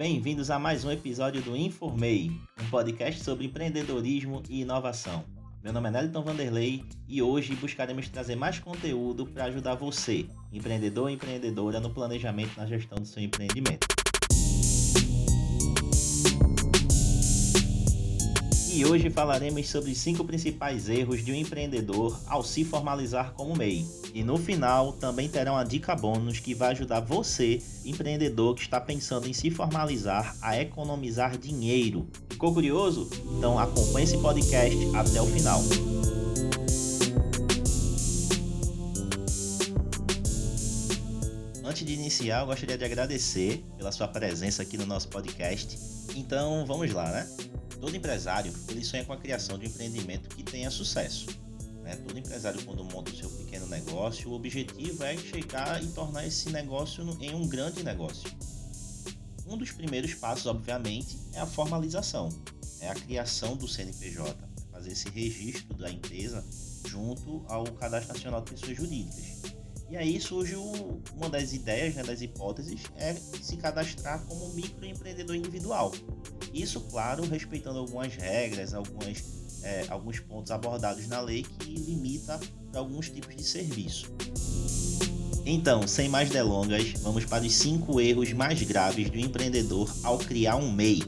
Bem-vindos a mais um episódio do Informei, um podcast sobre empreendedorismo e inovação. Meu nome é Neliton Vanderlei e hoje buscaremos trazer mais conteúdo para ajudar você, empreendedor e empreendedora, no planejamento e na gestão do seu empreendimento. E hoje falaremos sobre os cinco principais erros de um empreendedor ao se formalizar como MEI. E no final também terá uma dica bônus que vai ajudar você, empreendedor que está pensando em se formalizar, a economizar dinheiro. Ficou curioso? Então acompanhe esse podcast até o final. Antes de iniciar, eu gostaria de agradecer pela sua presença aqui no nosso podcast. Então vamos lá, né? Todo empresário ele sonha com a criação de um empreendimento que tenha sucesso. Né? Todo empresário, quando monta o seu pequeno negócio, o objetivo é chegar e tornar esse negócio em um grande negócio. Um dos primeiros passos, obviamente, é a formalização, é a criação do CNPJ, fazer esse registro da empresa junto ao Cadastro Nacional de Pessoas Jurídicas. E aí surge o, uma das ideias, né, das hipóteses, é se cadastrar como microempreendedor individual. Isso, claro, respeitando algumas regras, algumas, é, alguns pontos abordados na lei que limita alguns tipos de serviço. Então, sem mais delongas, vamos para os cinco erros mais graves do empreendedor ao criar um MEI.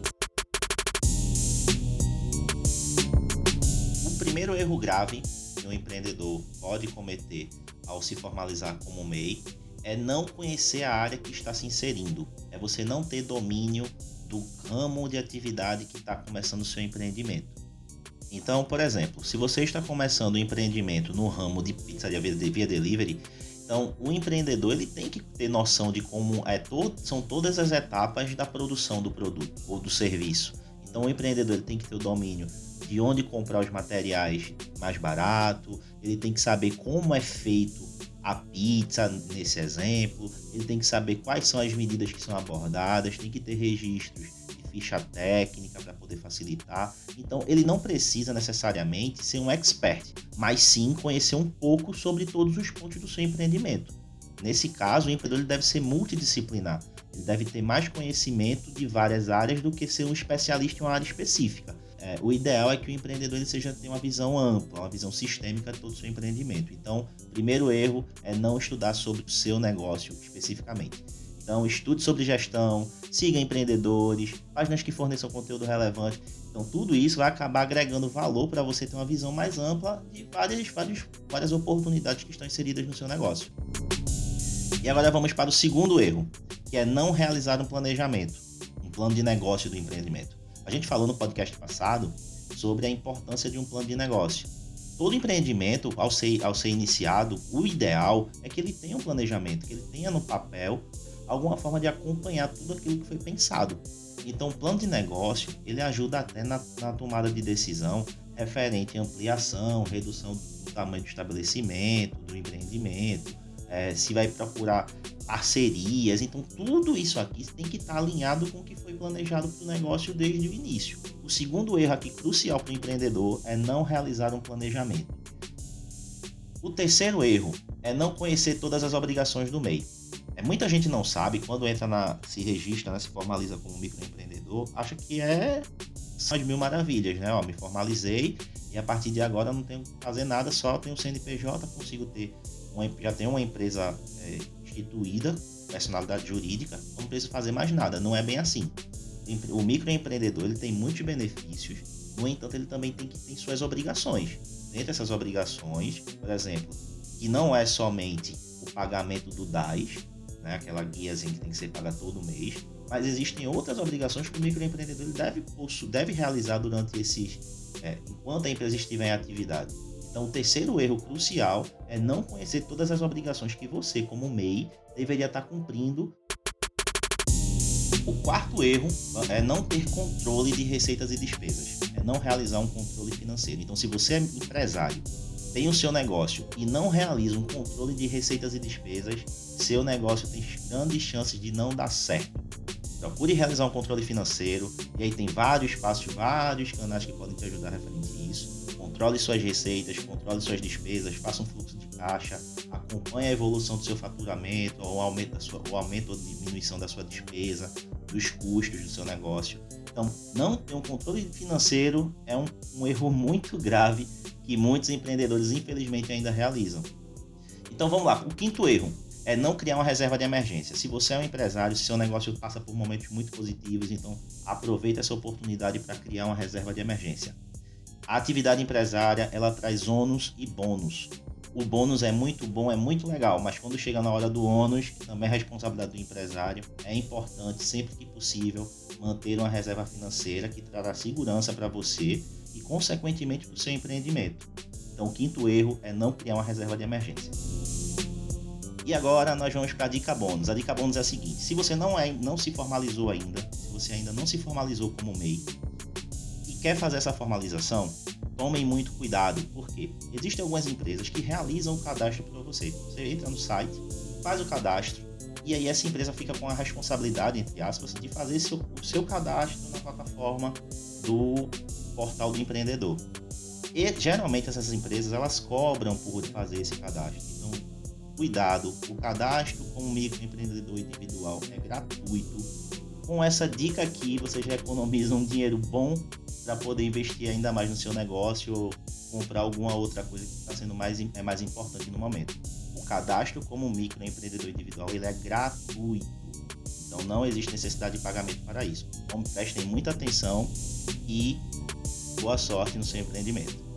O primeiro erro grave que um empreendedor pode cometer ao se formalizar como MEI é não conhecer a área que está se inserindo, é você não ter domínio do ramo de atividade que está começando o seu empreendimento. Então, por exemplo, se você está começando um empreendimento no ramo de pizzaria via delivery, então o empreendedor ele tem que ter noção de como é todo, são todas as etapas da produção do produto ou do serviço. Então o empreendedor ele tem que ter o domínio de onde comprar os materiais mais barato, ele tem que saber como é feito a pizza nesse exemplo, ele tem que saber quais são as medidas que são abordadas, tem que ter registros de ficha técnica para poder facilitar. Então, ele não precisa necessariamente ser um expert, mas sim conhecer um pouco sobre todos os pontos do seu empreendimento. Nesse caso, o empreendedor deve ser multidisciplinar. Ele deve ter mais conhecimento de várias áreas do que ser um especialista em uma área específica. É, o ideal é que o empreendedor ele seja tenha uma visão ampla, uma visão sistêmica de todo o seu empreendimento. Então, primeiro erro é não estudar sobre o seu negócio especificamente. Então, estude sobre gestão, siga empreendedores, páginas que forneçam conteúdo relevante. Então, tudo isso vai acabar agregando valor para você ter uma visão mais ampla de várias, várias, várias oportunidades que estão inseridas no seu negócio. E agora vamos para o segundo erro, que é não realizar um planejamento, um plano de negócio do empreendimento. A gente falou no podcast passado sobre a importância de um plano de negócio. Todo empreendimento, ao ser, ao ser iniciado, o ideal é que ele tenha um planejamento, que ele tenha no papel alguma forma de acompanhar tudo aquilo que foi pensado. Então, o plano de negócio ele ajuda até na, na tomada de decisão referente à ampliação, redução do tamanho do estabelecimento, do empreendimento, é, se vai procurar parcerias. Então, tudo isso aqui tem que estar alinhado com o que foi planejado para o negócio desde o início. O segundo erro aqui crucial para o empreendedor é não realizar um planejamento. O terceiro erro é não conhecer todas as obrigações do MEI. É, muita gente não sabe, quando entra na. se registra, né, se formaliza como microempreendedor, acha que é só de mil maravilhas, né? Ó, me formalizei e a partir de agora não tenho que fazer nada, só tenho CNPJ, consigo ter uma, já tenho uma empresa é, instituída, personalidade jurídica, não preciso fazer mais nada. Não é bem assim. O microempreendedor ele tem muitos benefícios, no entanto, ele também tem que ter suas obrigações. Dentre essas obrigações, por exemplo, que não é somente o pagamento do DAS, né, aquela guiazinha que tem que ser paga todo mês, mas existem outras obrigações que o microempreendedor deve, deve realizar durante esses, é, enquanto a empresa estiver em atividade. Então, o terceiro erro crucial é não conhecer todas as obrigações que você, como MEI, deveria estar cumprindo. O quarto erro é não ter controle de receitas e despesas, é não realizar um controle financeiro. Então, se você é empresário, tem o seu negócio e não realiza um controle de receitas e despesas, seu negócio tem grandes chances de não dar certo. Procure realizar um controle financeiro, e aí tem vários passos, vários canais que podem te ajudar referente a isso controle suas receitas, controle suas despesas, faça um fluxo de caixa, acompanhe a evolução do seu faturamento, ou aumento, sua, ou aumento ou diminuição da sua despesa, dos custos do seu negócio. Então, não ter um controle financeiro é um, um erro muito grave que muitos empreendedores, infelizmente, ainda realizam. Então, vamos lá. O quinto erro é não criar uma reserva de emergência. Se você é um empresário, se seu negócio passa por momentos muito positivos, então aproveite essa oportunidade para criar uma reserva de emergência. A atividade empresária, ela traz ônus e bônus. O bônus é muito bom, é muito legal, mas quando chega na hora do ônus, que também é responsabilidade do empresário, é importante, sempre que possível, manter uma reserva financeira que trará segurança para você e, consequentemente, para o seu empreendimento. Então, o quinto erro é não criar uma reserva de emergência. E agora nós vamos para a dica bônus. A dica bônus é a seguinte: se você não, é, não se formalizou ainda, se você ainda não se formalizou como MEI e quer fazer essa formalização, tomem muito cuidado, porque existem algumas empresas que realizam o cadastro para você. Você entra no site, faz o cadastro, e aí essa empresa fica com a responsabilidade, entre aspas, de fazer seu, o seu cadastro na plataforma do portal do empreendedor. E geralmente essas empresas elas cobram por fazer esse cadastro. Então, cuidado, o cadastro como microempreendedor individual é gratuito. Com essa dica aqui, você já economiza um dinheiro bom para poder investir ainda mais no seu negócio ou comprar alguma outra coisa que está sendo mais, é mais importante no momento. O cadastro como microempreendedor individual ele é gratuito. Então não existe necessidade de pagamento para isso. Então prestem muita atenção e boa sorte no seu empreendimento.